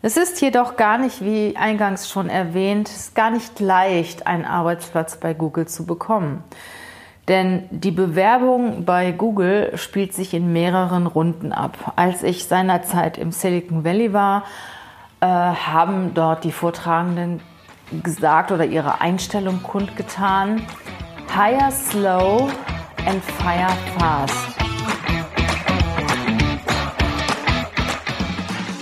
Es ist jedoch gar nicht, wie eingangs schon erwähnt, gar nicht leicht, einen Arbeitsplatz bei Google zu bekommen. Denn die Bewerbung bei Google spielt sich in mehreren Runden ab. Als ich seinerzeit im Silicon Valley war, äh, haben dort die Vortragenden gesagt oder ihre Einstellung kundgetan, hire slow and fire fast.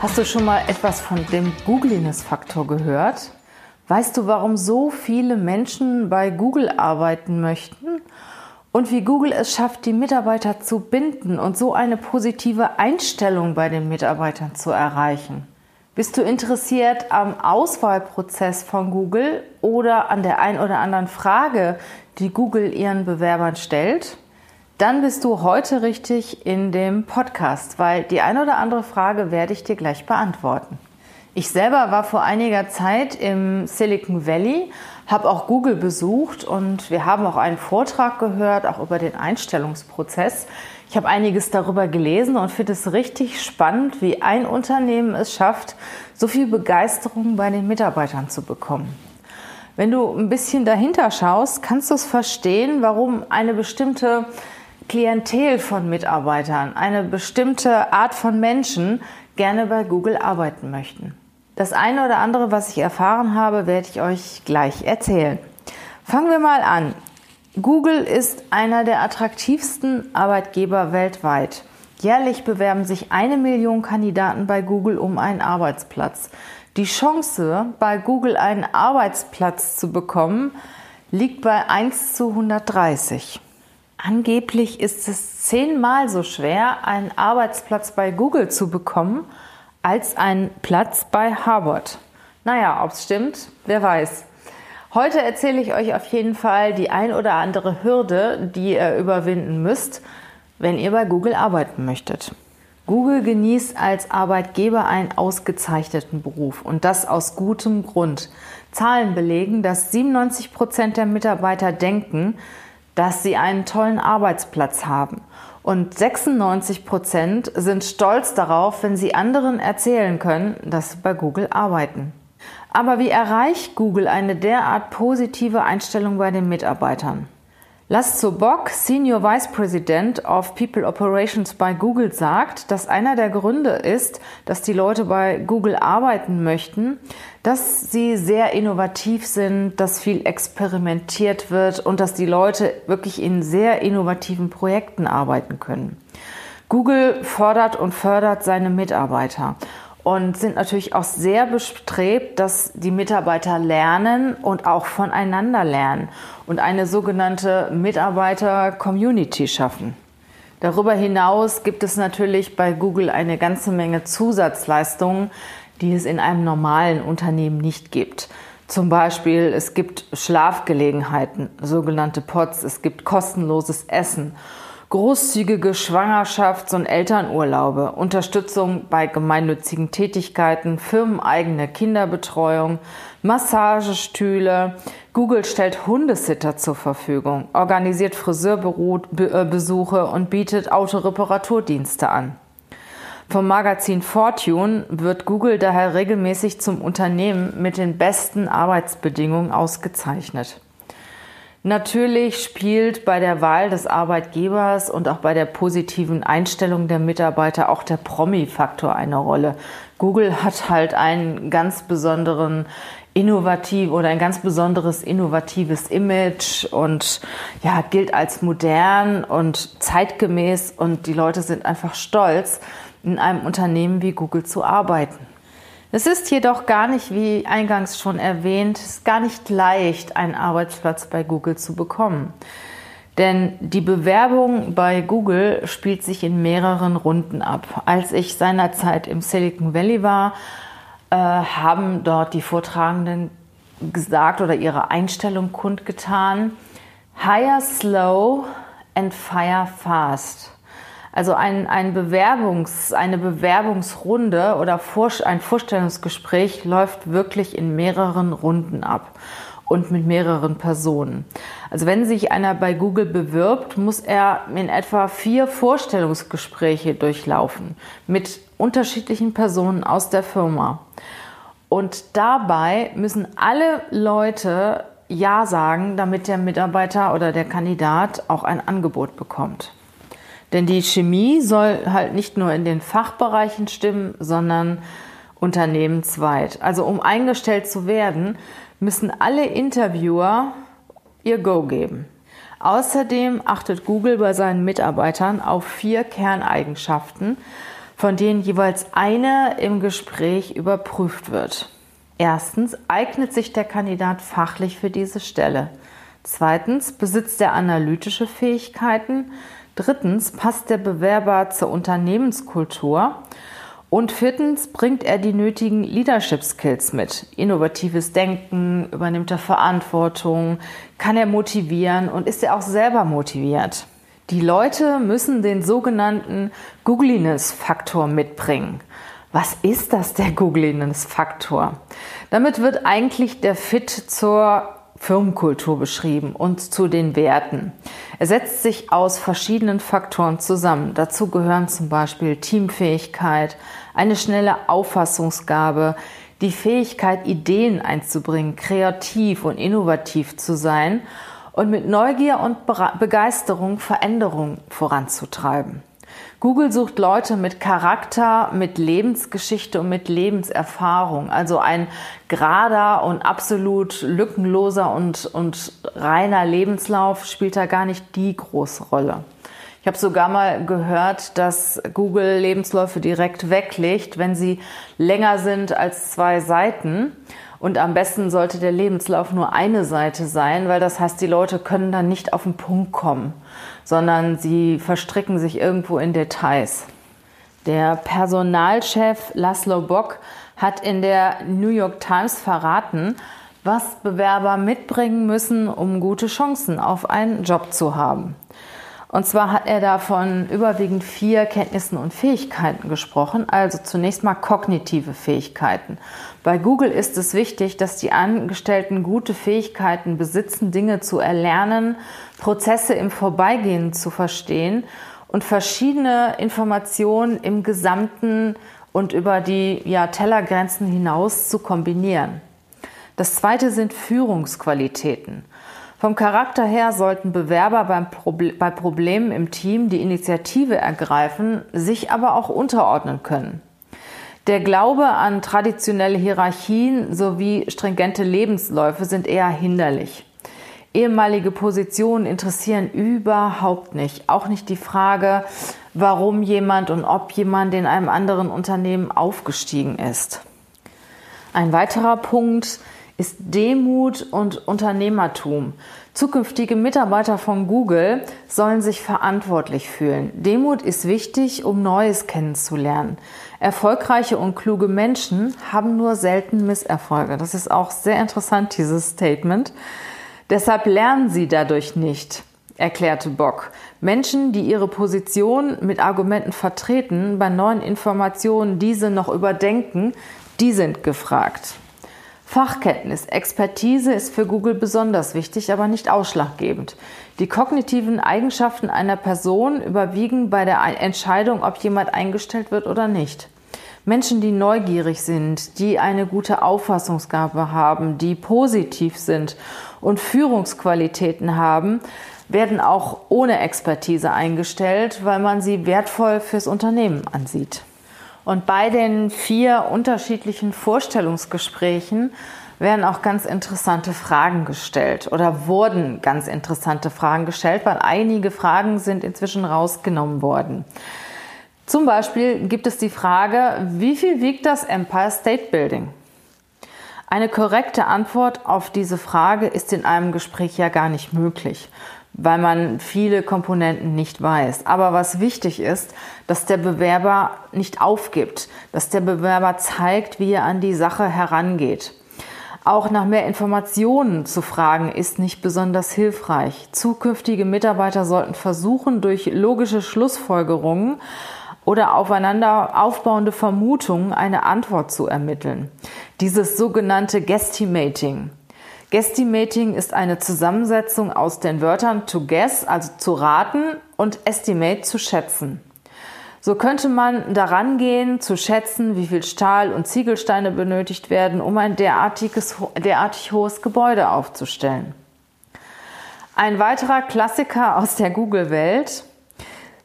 Hast du schon mal etwas von dem Googliness-Faktor gehört? Weißt du, warum so viele Menschen bei Google arbeiten möchten? Und wie Google es schafft, die Mitarbeiter zu binden und so eine positive Einstellung bei den Mitarbeitern zu erreichen? Bist du interessiert am Auswahlprozess von Google oder an der ein oder anderen Frage, die Google ihren Bewerbern stellt? Dann bist du heute richtig in dem Podcast, weil die eine oder andere Frage werde ich dir gleich beantworten. Ich selber war vor einiger Zeit im Silicon Valley, habe auch Google besucht und wir haben auch einen Vortrag gehört, auch über den Einstellungsprozess. Ich habe einiges darüber gelesen und finde es richtig spannend, wie ein Unternehmen es schafft, so viel Begeisterung bei den Mitarbeitern zu bekommen. Wenn du ein bisschen dahinter schaust, kannst du es verstehen, warum eine bestimmte Klientel von Mitarbeitern, eine bestimmte Art von Menschen gerne bei Google arbeiten möchten. Das eine oder andere, was ich erfahren habe, werde ich euch gleich erzählen. Fangen wir mal an. Google ist einer der attraktivsten Arbeitgeber weltweit. Jährlich bewerben sich eine Million Kandidaten bei Google um einen Arbeitsplatz. Die Chance, bei Google einen Arbeitsplatz zu bekommen, liegt bei 1 zu 130. Angeblich ist es zehnmal so schwer, einen Arbeitsplatz bei Google zu bekommen, als einen Platz bei Harvard. Naja, ob es stimmt, wer weiß. Heute erzähle ich euch auf jeden Fall die ein oder andere Hürde, die ihr überwinden müsst, wenn ihr bei Google arbeiten möchtet. Google genießt als Arbeitgeber einen ausgezeichneten Beruf und das aus gutem Grund. Zahlen belegen, dass 97 Prozent der Mitarbeiter denken, dass sie einen tollen Arbeitsplatz haben. Und 96 Prozent sind stolz darauf, wenn sie anderen erzählen können, dass sie bei Google arbeiten. Aber wie erreicht Google eine derart positive Einstellung bei den Mitarbeitern? Laszlo Bock, Senior Vice President of People Operations bei Google, sagt, dass einer der Gründe ist, dass die Leute bei Google arbeiten möchten, dass sie sehr innovativ sind, dass viel experimentiert wird und dass die Leute wirklich in sehr innovativen Projekten arbeiten können. Google fordert und fördert seine Mitarbeiter und sind natürlich auch sehr bestrebt, dass die Mitarbeiter lernen und auch voneinander lernen und eine sogenannte Mitarbeiter-Community schaffen. Darüber hinaus gibt es natürlich bei Google eine ganze Menge Zusatzleistungen, die es in einem normalen Unternehmen nicht gibt. Zum Beispiel, es gibt Schlafgelegenheiten, sogenannte Pots, es gibt kostenloses Essen großzügige Schwangerschafts- und Elternurlaube, Unterstützung bei gemeinnützigen Tätigkeiten, firmeneigene Kinderbetreuung, Massagestühle. Google stellt Hundesitter zur Verfügung, organisiert Friseurbesuche und bietet Autoreparaturdienste an. Vom Magazin Fortune wird Google daher regelmäßig zum Unternehmen mit den besten Arbeitsbedingungen ausgezeichnet. Natürlich spielt bei der Wahl des Arbeitgebers und auch bei der positiven Einstellung der Mitarbeiter auch der Promi-Faktor eine Rolle. Google hat halt einen ganz besonderen innovativ oder ein ganz besonderes innovatives Image und ja, gilt als modern und zeitgemäß und die Leute sind einfach stolz, in einem Unternehmen wie Google zu arbeiten. Es ist jedoch gar nicht, wie eingangs schon erwähnt, gar nicht leicht, einen Arbeitsplatz bei Google zu bekommen. Denn die Bewerbung bei Google spielt sich in mehreren Runden ab. Als ich seinerzeit im Silicon Valley war, äh, haben dort die Vortragenden gesagt oder ihre Einstellung kundgetan, hire slow and fire fast. Also ein, ein Bewerbungs, eine Bewerbungsrunde oder ein Vorstellungsgespräch läuft wirklich in mehreren Runden ab und mit mehreren Personen. Also wenn sich einer bei Google bewirbt, muss er in etwa vier Vorstellungsgespräche durchlaufen mit unterschiedlichen Personen aus der Firma. Und dabei müssen alle Leute Ja sagen, damit der Mitarbeiter oder der Kandidat auch ein Angebot bekommt. Denn die Chemie soll halt nicht nur in den Fachbereichen stimmen, sondern unternehmensweit. Also um eingestellt zu werden, müssen alle Interviewer ihr Go geben. Außerdem achtet Google bei seinen Mitarbeitern auf vier Kerneigenschaften, von denen jeweils eine im Gespräch überprüft wird. Erstens, eignet sich der Kandidat fachlich für diese Stelle? Zweitens, besitzt er analytische Fähigkeiten? Drittens, passt der Bewerber zur Unternehmenskultur? Und viertens bringt er die nötigen Leadership Skills mit. Innovatives Denken, übernimmt er Verantwortung, kann er motivieren und ist er auch selber motiviert. Die Leute müssen den sogenannten Googliness-Faktor mitbringen. Was ist das, der Googliness-Faktor? Damit wird eigentlich der Fit zur Firmenkultur beschrieben und zu den Werten. Er setzt sich aus verschiedenen Faktoren zusammen. Dazu gehören zum Beispiel Teamfähigkeit, eine schnelle Auffassungsgabe, die Fähigkeit, Ideen einzubringen, kreativ und innovativ zu sein und mit Neugier und Begeisterung Veränderungen voranzutreiben. Google sucht Leute mit Charakter, mit Lebensgeschichte und mit Lebenserfahrung. Also ein gerader und absolut lückenloser und, und reiner Lebenslauf spielt da gar nicht die große Rolle. Ich habe sogar mal gehört, dass Google Lebensläufe direkt weglegt, wenn sie länger sind als zwei Seiten. Und am besten sollte der Lebenslauf nur eine Seite sein, weil das heißt, die Leute können dann nicht auf den Punkt kommen, sondern sie verstricken sich irgendwo in Details. Der Personalchef Laszlo Bock hat in der New York Times verraten, was Bewerber mitbringen müssen, um gute Chancen auf einen Job zu haben. Und zwar hat er da von überwiegend vier Kenntnissen und Fähigkeiten gesprochen, also zunächst mal kognitive Fähigkeiten. Bei Google ist es wichtig, dass die Angestellten gute Fähigkeiten besitzen, Dinge zu erlernen, Prozesse im Vorbeigehen zu verstehen und verschiedene Informationen im Gesamten und über die ja, Tellergrenzen hinaus zu kombinieren. Das zweite sind Führungsqualitäten. Vom Charakter her sollten Bewerber beim Proble bei Problemen im Team die Initiative ergreifen, sich aber auch unterordnen können. Der Glaube an traditionelle Hierarchien sowie stringente Lebensläufe sind eher hinderlich. Ehemalige Positionen interessieren überhaupt nicht. Auch nicht die Frage, warum jemand und ob jemand in einem anderen Unternehmen aufgestiegen ist. Ein weiterer Punkt ist Demut und Unternehmertum. Zukünftige Mitarbeiter von Google sollen sich verantwortlich fühlen. Demut ist wichtig, um Neues kennenzulernen. Erfolgreiche und kluge Menschen haben nur selten Misserfolge. Das ist auch sehr interessant, dieses Statement. Deshalb lernen sie dadurch nicht, erklärte Bock. Menschen, die ihre Position mit Argumenten vertreten, bei neuen Informationen diese noch überdenken, die sind gefragt. Fachkenntnis, Expertise ist für Google besonders wichtig, aber nicht ausschlaggebend. Die kognitiven Eigenschaften einer Person überwiegen bei der Entscheidung, ob jemand eingestellt wird oder nicht. Menschen, die neugierig sind, die eine gute Auffassungsgabe haben, die positiv sind und Führungsqualitäten haben, werden auch ohne Expertise eingestellt, weil man sie wertvoll fürs Unternehmen ansieht. Und bei den vier unterschiedlichen Vorstellungsgesprächen werden auch ganz interessante Fragen gestellt oder wurden ganz interessante Fragen gestellt, weil einige Fragen sind inzwischen rausgenommen worden. Zum Beispiel gibt es die Frage, wie viel wiegt das Empire State Building? Eine korrekte Antwort auf diese Frage ist in einem Gespräch ja gar nicht möglich. Weil man viele Komponenten nicht weiß. Aber was wichtig ist, dass der Bewerber nicht aufgibt, dass der Bewerber zeigt, wie er an die Sache herangeht. Auch nach mehr Informationen zu fragen ist nicht besonders hilfreich. Zukünftige Mitarbeiter sollten versuchen, durch logische Schlussfolgerungen oder aufeinander aufbauende Vermutungen eine Antwort zu ermitteln. Dieses sogenannte Guestimating. Guestimating ist eine Zusammensetzung aus den Wörtern to guess, also zu raten, und estimate zu schätzen. So könnte man daran gehen, zu schätzen, wie viel Stahl und Ziegelsteine benötigt werden, um ein derartiges, derartig hohes Gebäude aufzustellen. Ein weiterer Klassiker aus der Google-Welt.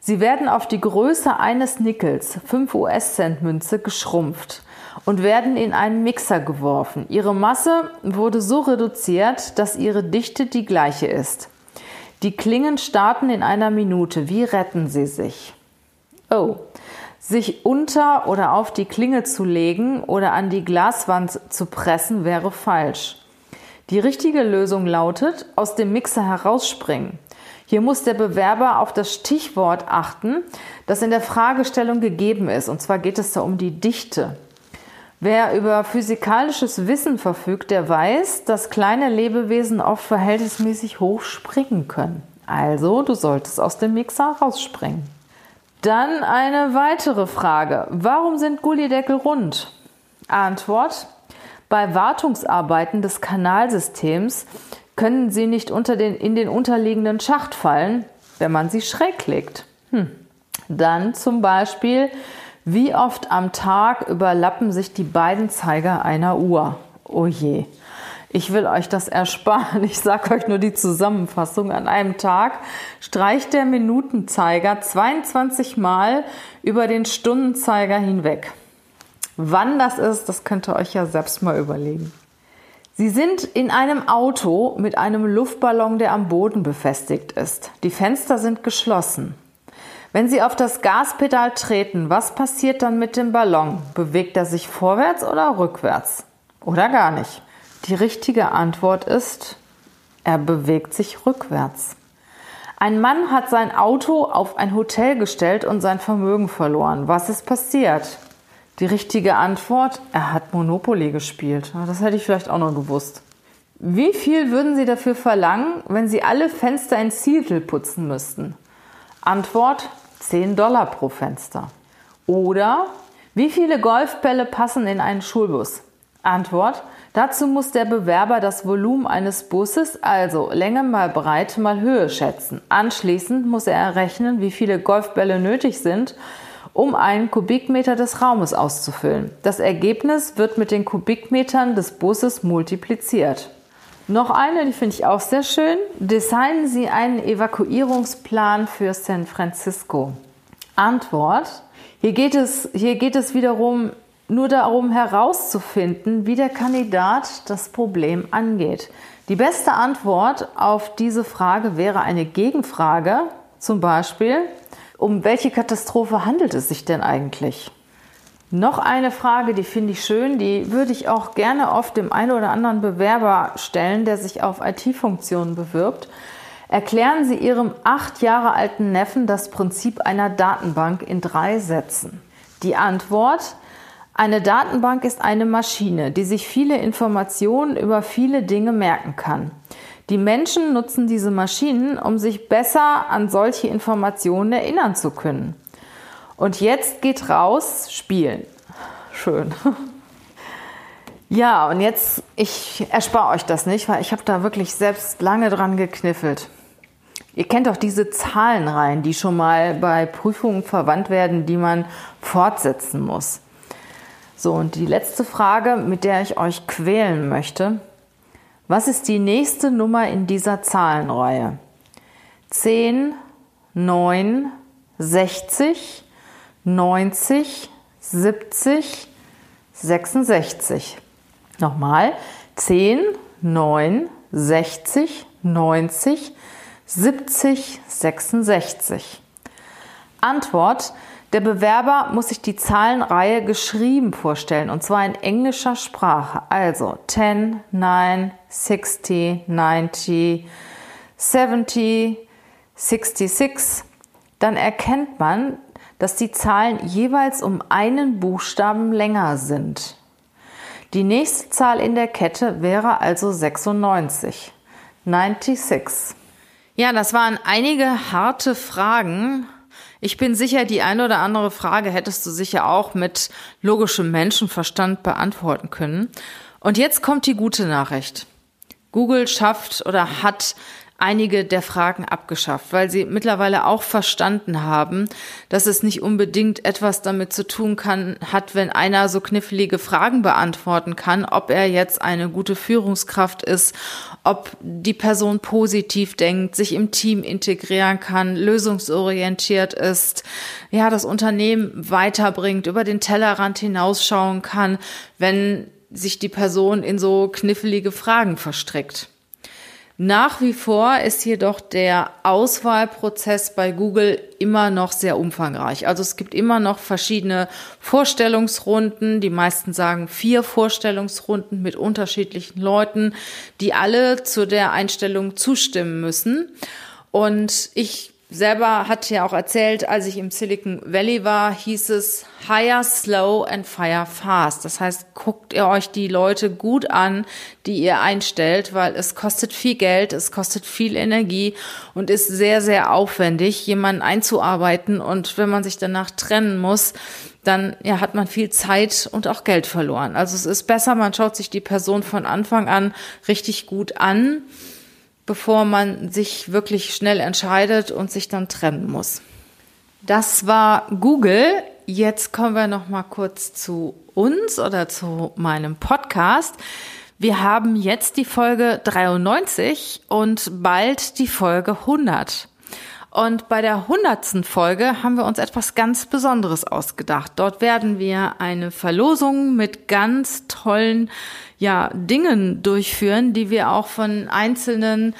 Sie werden auf die Größe eines Nickels, 5 US-Cent Münze, geschrumpft und werden in einen Mixer geworfen. Ihre Masse wurde so reduziert, dass ihre Dichte die gleiche ist. Die Klingen starten in einer Minute. Wie retten sie sich? Oh. Sich unter oder auf die Klinge zu legen oder an die Glaswand zu pressen wäre falsch. Die richtige Lösung lautet, aus dem Mixer herausspringen. Hier muss der Bewerber auf das Stichwort achten, das in der Fragestellung gegeben ist. Und zwar geht es da um die Dichte. Wer über physikalisches Wissen verfügt, der weiß, dass kleine Lebewesen oft verhältnismäßig hoch springen können. Also, du solltest aus dem Mixer rausspringen. Dann eine weitere Frage. Warum sind Gullideckel rund? Antwort. Bei Wartungsarbeiten des Kanalsystems können sie nicht unter den, in den unterliegenden Schacht fallen, wenn man sie schräg legt. Hm. Dann zum Beispiel wie oft am Tag überlappen sich die beiden Zeiger einer Uhr? Oh je. Ich will euch das ersparen. Ich sage euch nur die Zusammenfassung. An einem Tag streicht der Minutenzeiger 22 Mal über den Stundenzeiger hinweg. Wann das ist, das könnt ihr euch ja selbst mal überlegen. Sie sind in einem Auto mit einem Luftballon, der am Boden befestigt ist. Die Fenster sind geschlossen. Wenn Sie auf das Gaspedal treten, was passiert dann mit dem Ballon? Bewegt er sich vorwärts oder rückwärts? Oder gar nicht? Die richtige Antwort ist, er bewegt sich rückwärts. Ein Mann hat sein Auto auf ein Hotel gestellt und sein Vermögen verloren. Was ist passiert? Die richtige Antwort, er hat Monopoly gespielt. Das hätte ich vielleicht auch noch gewusst. Wie viel würden Sie dafür verlangen, wenn Sie alle Fenster in Seattle putzen müssten? Antwort, 10 Dollar pro Fenster. Oder wie viele Golfbälle passen in einen Schulbus? Antwort. Dazu muss der Bewerber das Volumen eines Busses, also Länge mal Breite mal Höhe schätzen. Anschließend muss er errechnen, wie viele Golfbälle nötig sind, um einen Kubikmeter des Raumes auszufüllen. Das Ergebnis wird mit den Kubikmetern des Busses multipliziert. Noch eine, die finde ich auch sehr schön. Designen Sie einen Evakuierungsplan für San Francisco. Antwort. Hier geht es, hier geht es wiederum nur darum herauszufinden, wie der Kandidat das Problem angeht. Die beste Antwort auf diese Frage wäre eine Gegenfrage, zum Beispiel, um welche Katastrophe handelt es sich denn eigentlich? Noch eine Frage, die finde ich schön, die würde ich auch gerne oft dem einen oder anderen Bewerber stellen, der sich auf IT-Funktionen bewirbt. Erklären Sie Ihrem acht Jahre alten Neffen das Prinzip einer Datenbank in drei Sätzen. Die Antwort, eine Datenbank ist eine Maschine, die sich viele Informationen über viele Dinge merken kann. Die Menschen nutzen diese Maschinen, um sich besser an solche Informationen erinnern zu können. Und jetzt geht raus, spielen. Schön. Ja, und jetzt, ich erspare euch das nicht, weil ich habe da wirklich selbst lange dran gekniffelt. Ihr kennt doch diese Zahlenreihen, die schon mal bei Prüfungen verwandt werden, die man fortsetzen muss. So, und die letzte Frage, mit der ich euch quälen möchte. Was ist die nächste Nummer in dieser Zahlenreihe? 10, 9, 60, 90, 70, 66. Nochmal. 10, 9, 60, 90, 70, 66. Antwort. Der Bewerber muss sich die Zahlenreihe geschrieben vorstellen und zwar in englischer Sprache. Also 10, 9, 60, 90, 70, 66, dann erkennt man, dass die Zahlen jeweils um einen Buchstaben länger sind. Die nächste Zahl in der Kette wäre also 96. 96. Ja, das waren einige harte Fragen. Ich bin sicher, die eine oder andere Frage hättest du sicher auch mit logischem Menschenverstand beantworten können. Und jetzt kommt die gute Nachricht. Google schafft oder hat einige der Fragen abgeschafft, weil sie mittlerweile auch verstanden haben, dass es nicht unbedingt etwas damit zu tun kann, hat, wenn einer so knifflige Fragen beantworten kann, ob er jetzt eine gute Führungskraft ist, ob die Person positiv denkt, sich im Team integrieren kann, lösungsorientiert ist, ja, das Unternehmen weiterbringt, über den Tellerrand hinausschauen kann, wenn sich die Person in so knifflige Fragen verstrickt. Nach wie vor ist jedoch der Auswahlprozess bei Google immer noch sehr umfangreich. Also es gibt immer noch verschiedene Vorstellungsrunden. Die meisten sagen vier Vorstellungsrunden mit unterschiedlichen Leuten, die alle zu der Einstellung zustimmen müssen. Und ich selber hat ja auch erzählt, als ich im Silicon Valley war, hieß es hire slow and fire fast. Das heißt, guckt ihr euch die Leute gut an, die ihr einstellt, weil es kostet viel Geld, es kostet viel Energie und ist sehr, sehr aufwendig, jemanden einzuarbeiten. Und wenn man sich danach trennen muss, dann ja, hat man viel Zeit und auch Geld verloren. Also es ist besser, man schaut sich die Person von Anfang an richtig gut an bevor man sich wirklich schnell entscheidet und sich dann trennen muss. Das war Google. Jetzt kommen wir noch mal kurz zu uns oder zu meinem Podcast. Wir haben jetzt die Folge 93 und bald die Folge 100. Und bei der hundertsten Folge haben wir uns etwas ganz Besonderes ausgedacht. Dort werden wir eine Verlosung mit ganz tollen ja, Dingen durchführen, die wir auch von einzelnen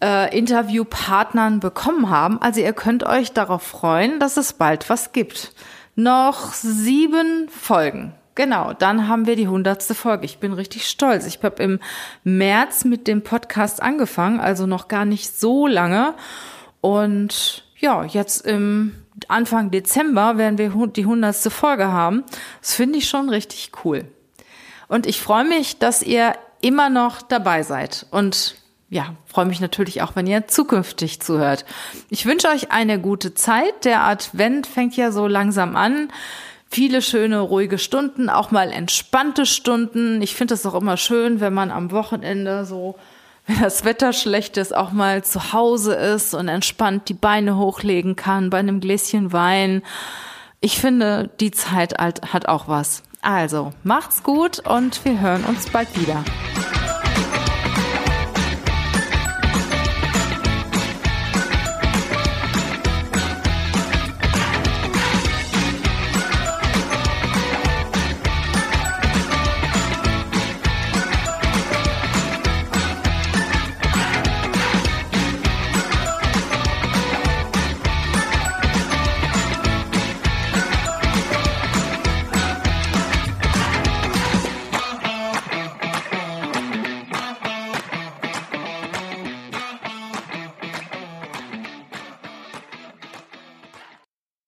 äh, Interviewpartnern bekommen haben. Also ihr könnt euch darauf freuen, dass es bald was gibt. Noch sieben Folgen. Genau, dann haben wir die hundertste Folge. Ich bin richtig stolz. Ich habe im März mit dem Podcast angefangen, also noch gar nicht so lange. Und ja, jetzt im Anfang Dezember werden wir die hundertste Folge haben. Das finde ich schon richtig cool. Und ich freue mich, dass ihr immer noch dabei seid. Und ja, freue mich natürlich auch, wenn ihr zukünftig zuhört. Ich wünsche euch eine gute Zeit. Der Advent fängt ja so langsam an. Viele schöne, ruhige Stunden, auch mal entspannte Stunden. Ich finde es auch immer schön, wenn man am Wochenende so wenn das Wetter schlecht ist, auch mal zu Hause ist und entspannt die Beine hochlegen kann bei einem Gläschen Wein. Ich finde, die Zeit hat auch was. Also, macht's gut und wir hören uns bald wieder.